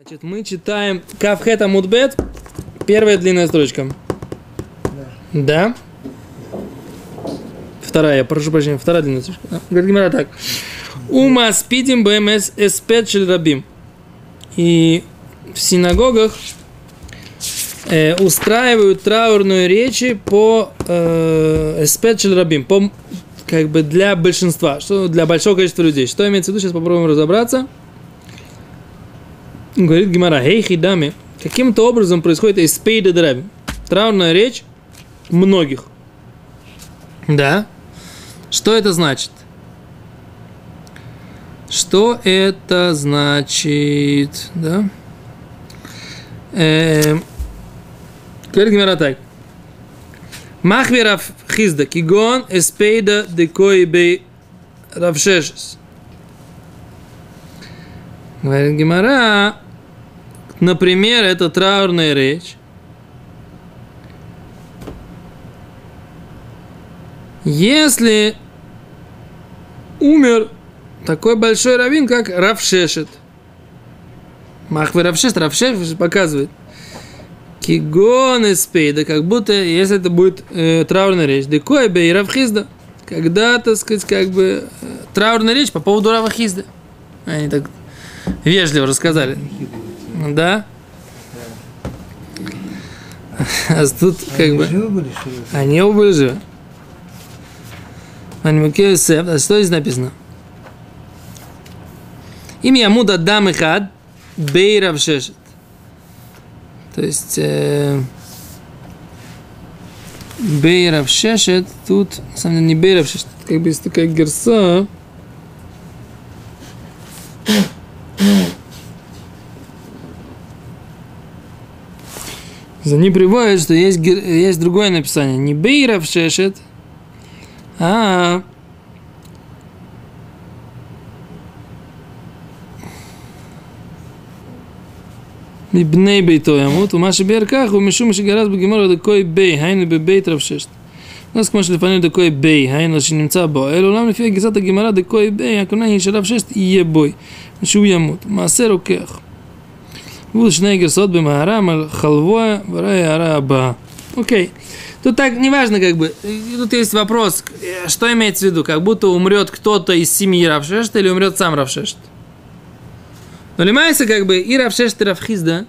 Значит, мы читаем Кавхета Мудбет, первая длинная строчка. Да. Вторая, прошу прощения, вторая длинная строчка. Да. Говорит Гимара так. Ума спидим БМС эспет рабим. И в синагогах э, устраивают траурную речи по э, эспет рабим, по как бы для большинства, что для большого количества людей. Что имеется в виду, сейчас попробуем разобраться. Говорит Гимара, хей хидами, каким-то образом происходит эспейда драби. Траурная речь многих. Да? Что это значит? Что это значит? Да? Эм, говорит Гимара так. Махверав хизда, кигон эспейда декой бей равшешес. Говорит Гимара, например, это траурная речь. Если умер такой большой раввин, как Равшешет. Махвы Равшешет, Равшешет показывает. Кигон эспейда, как будто, если это будет э, траурная речь. Декой бей Равхизда. Когда, так сказать, как бы э, траурная речь по поводу Равхизда. Они так вежливо рассказали. Да? А тут как бы... Они оба были живы. А что здесь написано? Имя Ямуда Дам Ихад Бейрав Шешет. То есть э, Бейрав Шешет, тут, на самом деле, не Бейрав Шешет, как бы есть такая герса. За ним приводит, что есть, есть другое написание. Не Бейрав Шешет, а מבני ביתו ימות, ומה שביאר כך הוא משום שגרס בגמור דקוי בי, היינו בבית רב ששת. אז כמו שלפנינו דקוי בי, היינו שנמצא בו, אלא עולם לפי גרסת הגמרא דקוי בי, הכוונה היא שרב ששת יהיה בוי, ושהוא ימות. מעשה רוקח. Вул шнейгер сот халвоя врая араба. Окей. Тут так, неважно, как бы, тут есть вопрос, э, что имеется в виду, как будто умрет кто-то из семьи Равшешта или умрет сам Равшешт. Но ну, лимайся, как бы, и Равшешт, и Равхизда,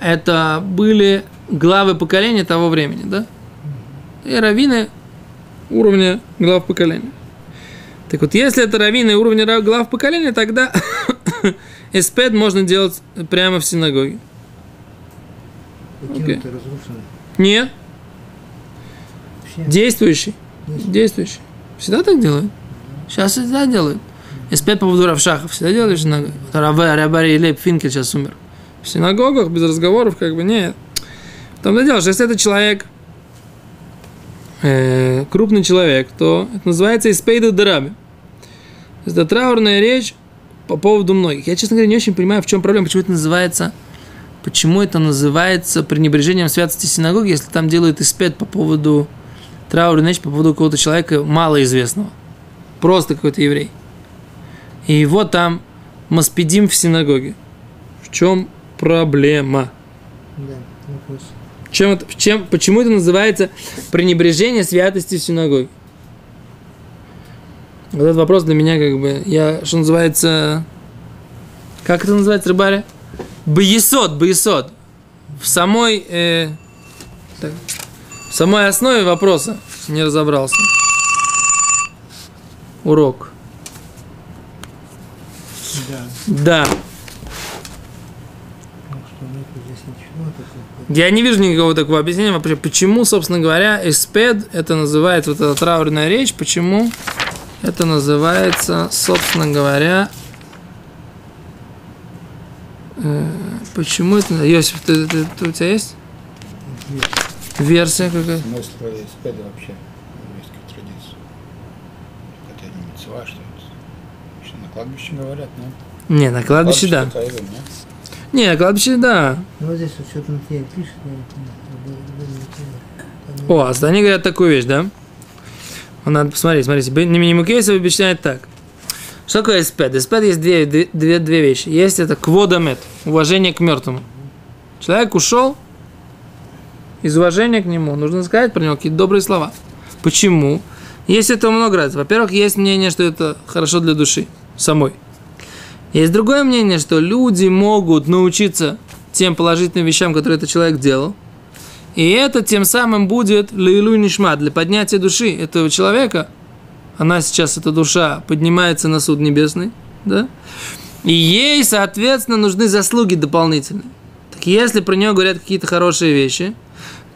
это были главы поколения того времени, да? И раввины уровня глав поколения. Так вот, если это раввины уровня глав поколения, тогда эспед можно делать прямо в синагоге. Okay. Нет. Действующий. Действующий. Всегда так делают. Сейчас всегда делают. Эспед по поводу Равшаха. Всегда делали синагогу. Рабари Лейб Финкель сейчас умер. В синагогах без разговоров как бы нет. В том-то дело, что если это человек, э, крупный человек, то это называется Испейда Дараби. Это траурная речь по поводу многих. Я, честно говоря, не очень понимаю, в чем проблема, почему это называется почему это называется пренебрежением святости синагоги, если там делают испед по поводу траурной ночи, по поводу какого-то человека малоизвестного. Просто какой-то еврей. И вот там маспидим в синагоге. В чем проблема? Да, вопрос. Чем это, чем, почему это называется пренебрежение святости в синагоге? Вот этот вопрос для меня как бы, я, что называется, как это называется, рыбаря? Бьесот, бьесот. В самой, э, так, в самой основе вопроса не разобрался. Урок. Да. Да. Ну. Я не вижу никакого такого объяснения вообще, почему, собственно говоря, эспед, это называется вот эта траурная речь, почему это называется, собственно говоря, э, почему это... Йосиф, ты, ты- ты- у тебя есть Есть версия какая? Смысл спеда вообще в еврейской традиции. Это не митцва, что это. Что на кладбище говорят, нет? Не, на кладбище, да. нет? Не, на кладбище, да. Ну, вот здесь вот что-то на тебе пишет, О, а они говорят такую вещь, да? Надо посмотреть, смотрите. Немикейсов объясняет так. Что такое эспед? Эспед есть две, две, две, вещи. Есть это кводомет, уважение к мертвому. Человек ушел, из уважения к нему нужно сказать про него какие-то добрые слова. Почему? Есть этого много раз. Во-первых, есть мнение, что это хорошо для души самой. Есть другое мнение, что люди могут научиться тем положительным вещам, которые этот человек делал. И это тем самым будет лейлу нишма, для поднятия души этого человека. Она сейчас, эта душа, поднимается на суд небесный, да? И ей, соответственно, нужны заслуги дополнительные. Так если про нее говорят какие-то хорошие вещи,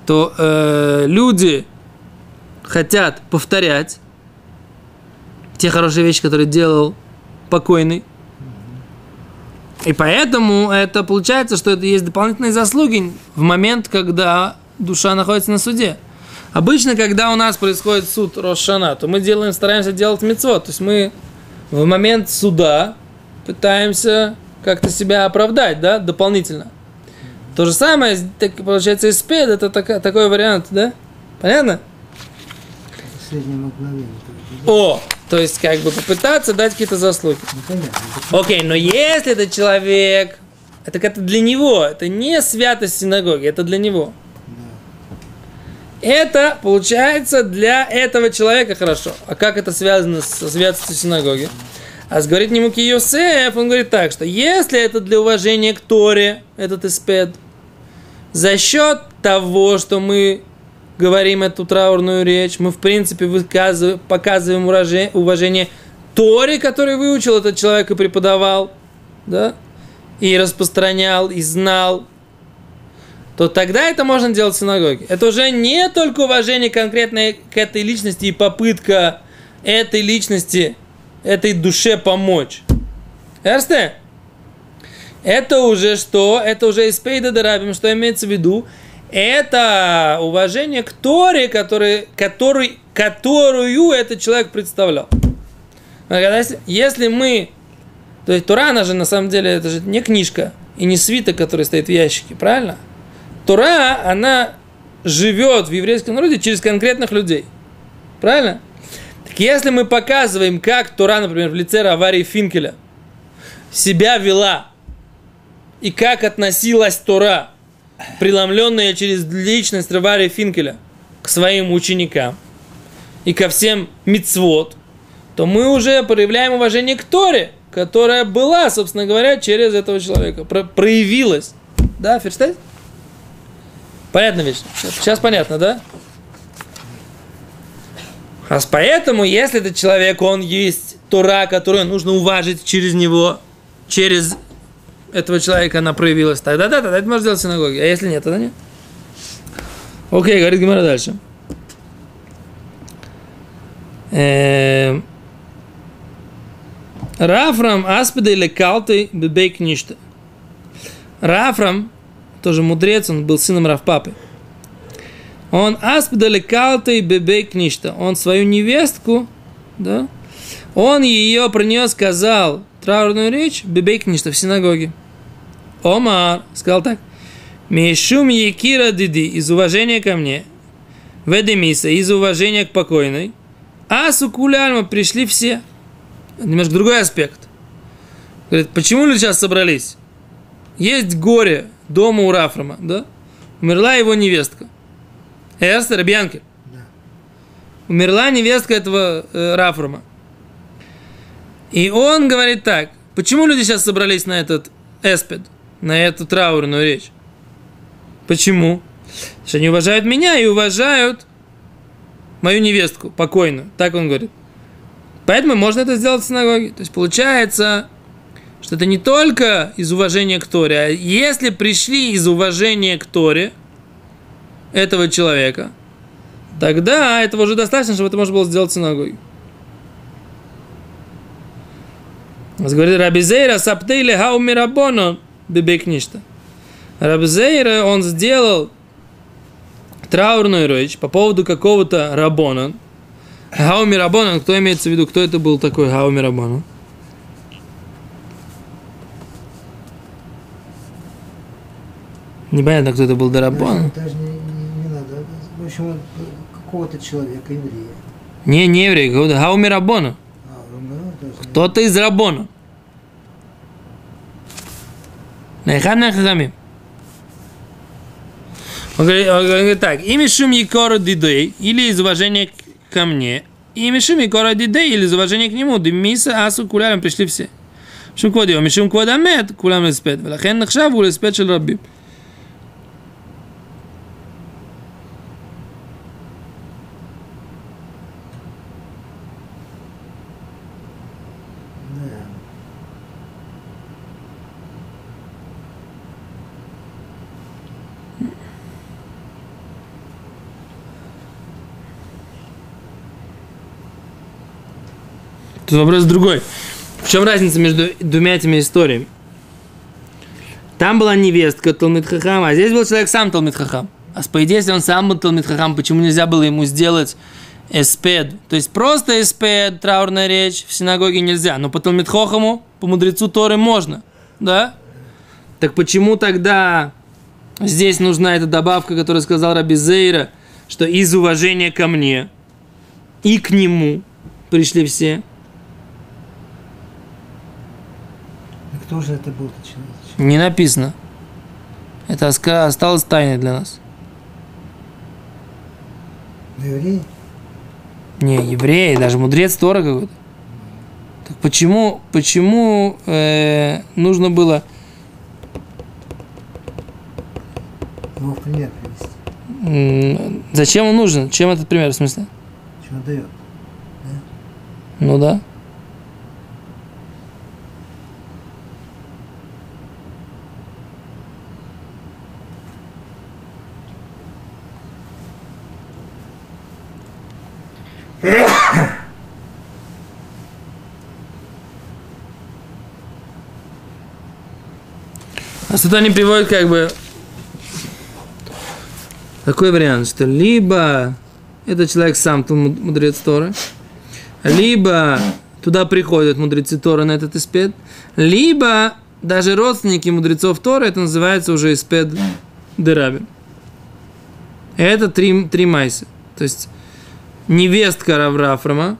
то э, люди хотят повторять те хорошие вещи, которые делал покойный. И поэтому это получается, что это есть дополнительные заслуги в момент, когда душа находится на суде. Обычно, когда у нас происходит суд Рошана, то мы делаем, стараемся делать мецвод. То есть мы в момент суда пытаемся как-то себя оправдать, да, дополнительно. То же самое, так, получается, испед, это так, такой вариант, да? Понятно? О, то есть как бы попытаться дать какие-то заслуги. Ну, понятно. Окей, но если этот человек, это как-то для него, это не святость синагоги, это для него. Это получается для этого человека хорошо. А как это связано со святостью синагоги? А говорит нему Йосеф, он говорит так, что если это для уважения к Торе, этот испед, за счет того, что мы говорим эту траурную речь, мы в принципе выказываем, показываем уважение Торе, который выучил этот человек и преподавал, да, и распространял, и знал, то тогда это можно делать в синагоге. Это уже не только уважение конкретно к этой личности и попытка этой личности, этой душе помочь. Эрсте? Это уже что? Это уже из Пейда Дарабим, что имеется в виду? Это уважение к Торе, который, который, которую этот человек представлял. Если, если мы... То есть Тора, она же на самом деле, это же не книжка и не свиток, который стоит в ящике, правильно? Тора, она живет в еврейском народе через конкретных людей. Правильно? Так если мы показываем, как Тора, например, в лице Раварии Финкеля себя вела, и как относилась Тора, преломленная через личность Раварии Финкеля, к своим ученикам и ко всем мицвод, то мы уже проявляем уважение к Торе, которая была, собственно говоря, через этого человека, про- проявилась. Да, Ферштейн? Понятно вещь? Сейчас понятно, да? А поэтому, если этот человек, он есть Тора, которую нужно уважить через него, через этого человека она проявилась, тогда да, тогда это можно сделать в синагоге. А если нет, тогда нет. Окей, говорит Гимара дальше. Эм, Рафрам аспида или калты бебейк ништа. Рафрам, тоже мудрец, он был сыном Рафпапы. Он калты бебейк ништа. Он свою невестку, да, он ее про нее сказал траурную речь бебейк ништа в синагоге. Омар сказал так. Мишум Якира Диди из уважения ко мне. Ведемиса из уважения к покойной. А Сукуляльма пришли все. Немножко другой аспект. Говорит, почему люди сейчас собрались? Есть горе дома у Рафрама, да? Умерла его невестка. Эстер Бьянки. Да. Умерла невестка этого э, Рафрама. И он говорит так, почему люди сейчас собрались на этот эспед, на эту траурную речь? Почему? Потому что они уважают меня и уважают мою невестку, покойную. Так он говорит. Поэтому можно это сделать в синагоге. То есть получается, что это не только из уважения к Торе, а если пришли из уважения к Торе этого человека, тогда этого уже достаточно, чтобы это можно было сделать в синагоге. Говорит, Рабизейра саптейли хаумирабоно бибекништа. Рабзейра, он сделал траурную речь по поводу какого-то рабона. Хауми Рабонан, кто имеется в виду, кто это был такой Хауми Рабонан? Непонятно, кто это был Дарабон. Даже, даже не, не надо. В общем, какого-то человека, еврея. Не, не еврей, какого-то Хауми Рабона. А, ну, Кто-то из Рабона. Нехам Нехамим. Он говорит так, имя шум Якора Дидей, или из уважения ко мне, имя шум Якора Дидей, или из уважения к нему, Демиса Асу Кулярам пришли все. Шум Кводио, Мишум Кводамет, Кулям Леспет, Велахен Нахшаву Леспет Шел Рабиб. Тут вопрос другой. В чем разница между двумя этими историями? Там была невестка Талмит Хахам, а здесь был человек сам Талмит Хахам. А по идее, если он сам был Талмит Хахам, почему нельзя было ему сделать эспед? То есть просто эспед, траурная речь в синагоге нельзя, но по Талмит Хохаму, по мудрецу Торы можно, да? Так почему тогда здесь нужна эта добавка, которую сказал Раби Зейра, что из уважения ко мне и к нему пришли все? А кто же это был? Не написано. Это осталось тайной для нас. Евреи? Не, евреи, даже мудрец Тора какой-то. Так почему, почему э, нужно было Его в пример привести. зачем он нужен? Чем этот пример в смысле? Он дает? Ну да. Тут они приводят как бы такой вариант, что либо этот человек сам муд- мудрец Торы, либо туда приходят мудрецы Торы на этот испед, либо даже родственники мудрецов Торы, это называется уже испед Дерабин. Это три, три майса. То есть невестка Раврафрама,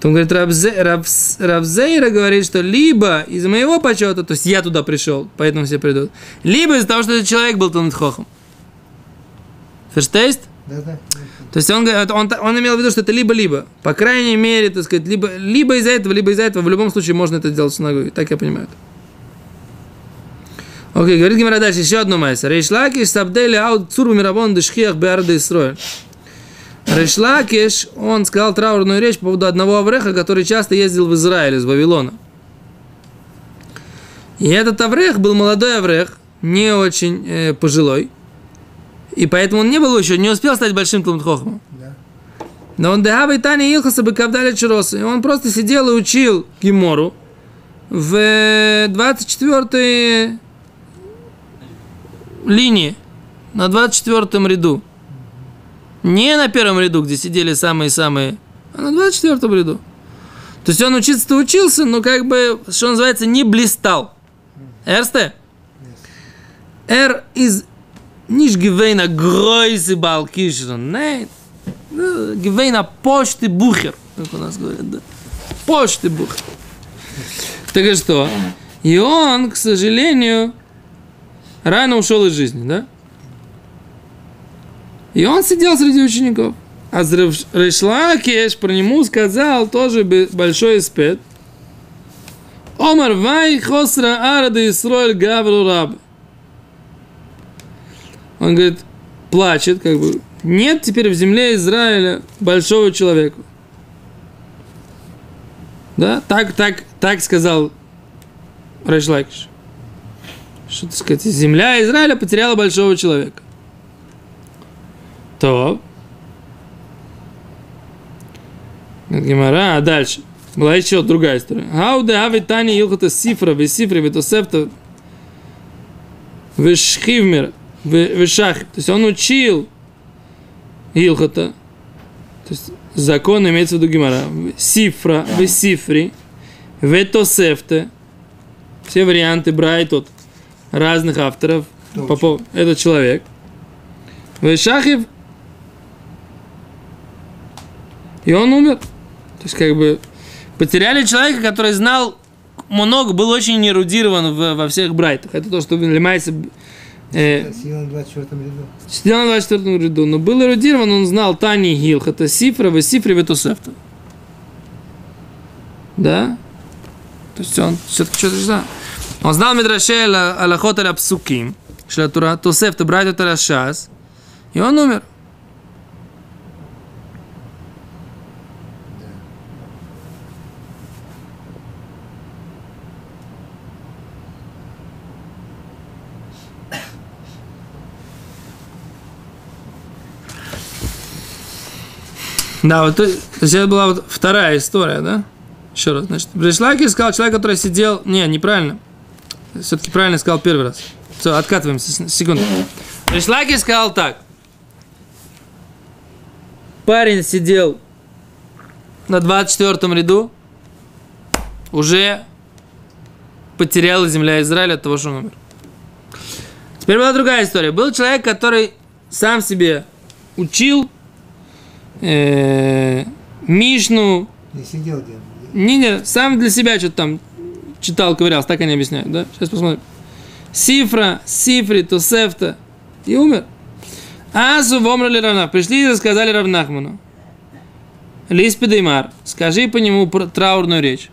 Потом говорит, Равзе, Равс- Равзейра говорит, что либо из моего почета, то есть я туда пришел, поэтому все придут, либо из-за того, что этот человек был Талмит Хохом. Ферштейст? Да, да. То есть он, он, он имел в виду, что это либо-либо. По крайней мере, так сказать, либо, либо из-за этого, либо из-за этого. В любом случае можно это сделать в синагоге. Так я понимаю. это. Окей, говорит Гимара дальше, еще одно майса. Рейшлакиш сабдели аут цурбу мирабон дешхиях беарда Исроэль. Рейшлакиш, он сказал траурную речь по поводу одного Авреха, который часто ездил в Израиль из Вавилона. И этот Аврех был молодой Аврех, не очень э, пожилой. И поэтому он не был еще, не успел стать большим Талмудхохом. Да. Но он дехава и Тани Илхаса бы Кавдаля Чироса. И он просто сидел и учил Гимору в 24 линии, на 24 ряду. Не на первом ряду, где сидели самые-самые, а на 24 ряду. То есть он учиться-то учился, но как бы, что называется, не блистал. Эрсте? Nicht gewesen ein größer Balkischer, nein. Ну, gewesen ein Почты-Бухер, как у нас говорят, да. Почты-Бухер. Так и что? И он, к сожалению, рано ушел из жизни, да? И он сидел среди учеников. А Решлакеш про нему сказал тоже большой спет. Омар вай хосра арада Исроэль гавру раб. Он говорит, плачет, как бы, нет теперь в земле Израиля большого человека. Да, так, так, так сказал Решлакиш. Что так сказать, земля Израиля потеряла большого человека. То. Гимара, а дальше. Была еще другая история. Хауде ави тани илхата сифра, ви сифри, ви тосефта, ви шхивмер, ви шахи. То есть он учил илхата, то есть закон имеется в виду Гимара. Сифра, ви сифри, ви тосефте. Все варианты Брайтот разных авторов. Кто По поводу- Этот человек. Вешахив. И он умер. То есть, как бы, потеряли человека, который знал много, был очень эрудирован в- во всех брайтах. Это то, что занимается э, Сидел на 24 ряду. сидел на 24 ряду, но был эрудирован, он знал Тани Гилх, это Сифра, Весифри, Ветусефта. Да? То есть он все-таки что-то знал. Он знал Медраше Аллахот Аля Псуким, Шлатура, Тусефта, Брайтот Аля Шас, и он умер. Да, вот то, есть это была вот вторая история, да? Еще раз, значит, Брешлаки сказал человек, который сидел... Не, неправильно. Все-таки правильно сказал первый раз. Все, откатываемся, секунду. Брешлаки сказал так. Парень сидел на 24 ряду, уже потеряла земля Израиля от того, что он умер. Теперь была другая история. Был человек, который сам себе учил э, Мишну, Не сидел где не, не, сам для себя что-то там читал, ковырялся, так они объясняют, да? Сейчас посмотрим. Сифра, Сифри, Тусефта. И умер. Асу вомрали равна. Пришли и рассказали Равнахману. Лис Пидеймар, скажи по нему траурную речь.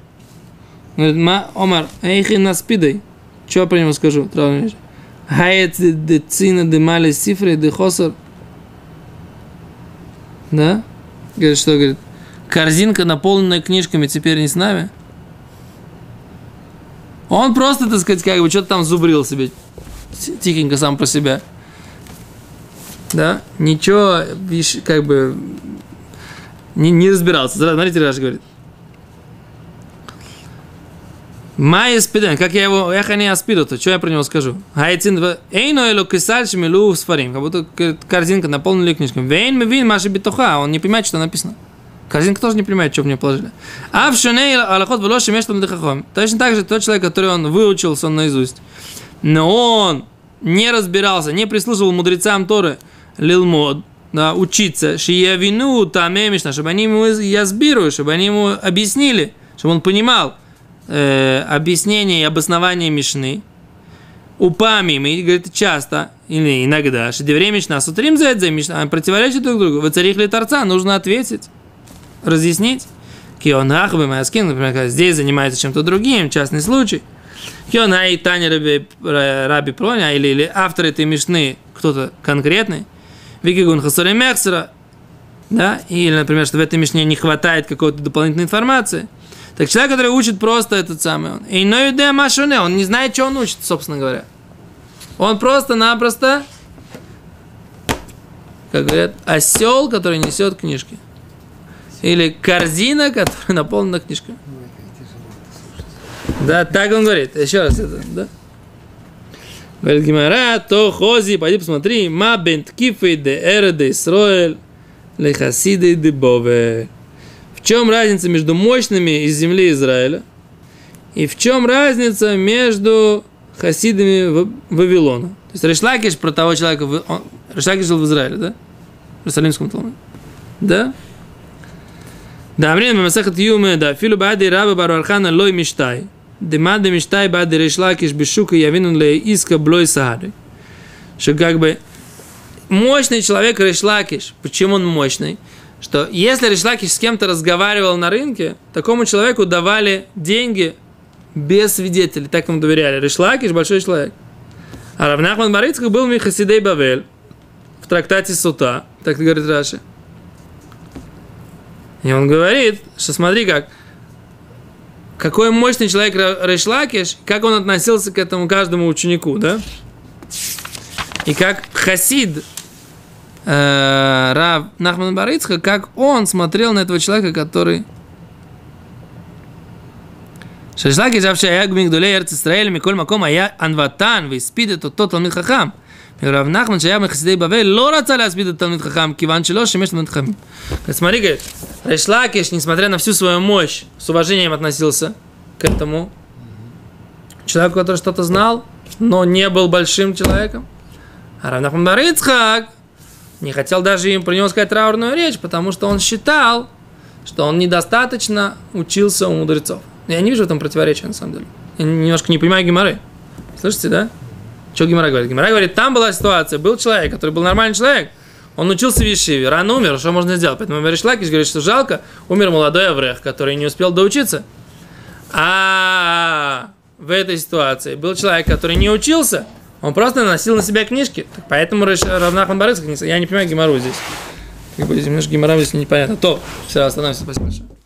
Он говорит, ма, Омар, эйхи наспидей. Что я про него скажу? Траурную речь. Хает де цина де мали сифры де хосар. Да? Говорит, что говорит? Корзинка, наполненная книжками, теперь не с нами. Он просто, так сказать, как бы что-то там зубрил себе. Ти- Тихенько сам про себя. Да? Ничего, как бы не, не разбирался. Смотрите, Раш говорит. Майя спиден, как я его, я не аспиду, то что я про него скажу? Хайцин эйно эло кисаль шмилу сфарим, как будто корзинка наполнена книжками. Вейн мивин маши битоха, он не понимает, что написано. Корзинка тоже не понимает, что в нее положили. А в шуней алахот вело шемеш ламдехахом. Точно так же тот человек, который он выучился он наизусть, но он не разбирался, не прислушивал мудрецам Торы, лилмод, да, учиться, шиявину таме мишна, чтобы они ему язбируют, чтобы они ему объяснили, чтобы он понимал э, объяснение и обоснование Мишны. Упамим, и говорит часто, или иногда, время Мишна, сутрим за это Мишна, противоречат друг другу. Вы царих ли торца, нужно ответить, разъяснить. Кион Ахбе Маскин, например, когда здесь занимается чем-то другим, частный случай. Кион Ай Таня Раби, Раби Проня, или, или автор этой Мишны, кто-то конкретный. Викигун Хасуре Мехсера, да, или, например, что в этой Мишне не хватает какой-то дополнительной информации. Так человек, который учит просто этот самый он. И но юде машуне, он не знает, что он учит, собственно говоря. Он просто-напросто, как говорят, осел, который несет книжки. Или корзина, которая наполнена книжками. Да, так он говорит. Еще раз это, да? Говорит Гимара, то хози, пойди посмотри, ма бент кифы де эре де Исроэль, лехасиды де бове. Чем разница между мощными из земли Израиля и в чем разница между хасидами Вавилона? То есть Решлакиш про того человека, он- Решлакиш жил в Израиле, да? В Иерусалимском Талмуде. Да? Да, время Масахат Юме, да, филу бади раба баруархана лой миштай. Демады миштай бади Решлакиш бешука явинун ле иска блой сахары. Что как бы мощный человек Решлакиш. Почему он мощный? Что если Решлакиш с кем-то разговаривал на рынке, такому человеку давали деньги без свидетелей, так ему доверяли. Решлакиш большой человек. А Равнахман Барицкак был Михасидей Бавель в трактате Сута, так говорит Раши. И он говорит, что смотри как, какой мощный человек Решлакиш, как он относился к этому каждому ученику, да? И как Хасид э, Рав Нахман Барыцха, как он смотрел на этого человека, который Шашлаки жавший аяг мигдулей Эрц Исраэль, Миколь Маком, היה ענוותן והספיד את אותו תלמיד חכם. ורב נחמן שהיה מחסידי בבל לא רצה להספיד את תלמיד חכם, כיוון שלא שימש תלמיד חכם. Смотри, говорит, Решлакиш, несмотря на всю свою мощь, с уважением относился к этому человеку, который что-то знал, но не был большим человеком. А Рав Нахман бар Ицхак не хотел даже им про него сказать траурную речь, потому что он считал, что он недостаточно учился у мудрецов. Я не вижу в этом противоречия, на самом деле. Я немножко не понимаю Гимары. Слышите, да? Что Гимара говорит? Гимара говорит, там была ситуация, был человек, который был нормальный человек, он учился в Ешиве, рано умер, что можно сделать? Поэтому Мериш Лакиш говорит, что жалко, умер молодой Аврех, который не успел доучиться. А в этой ситуации был человек, который не учился, он просто носил на себя книжки. Так поэтому Равнахман Борисов, я не понимаю Гимару здесь. Как бы немножко Гимара здесь непонятно. То, все, остановимся, спасибо большое.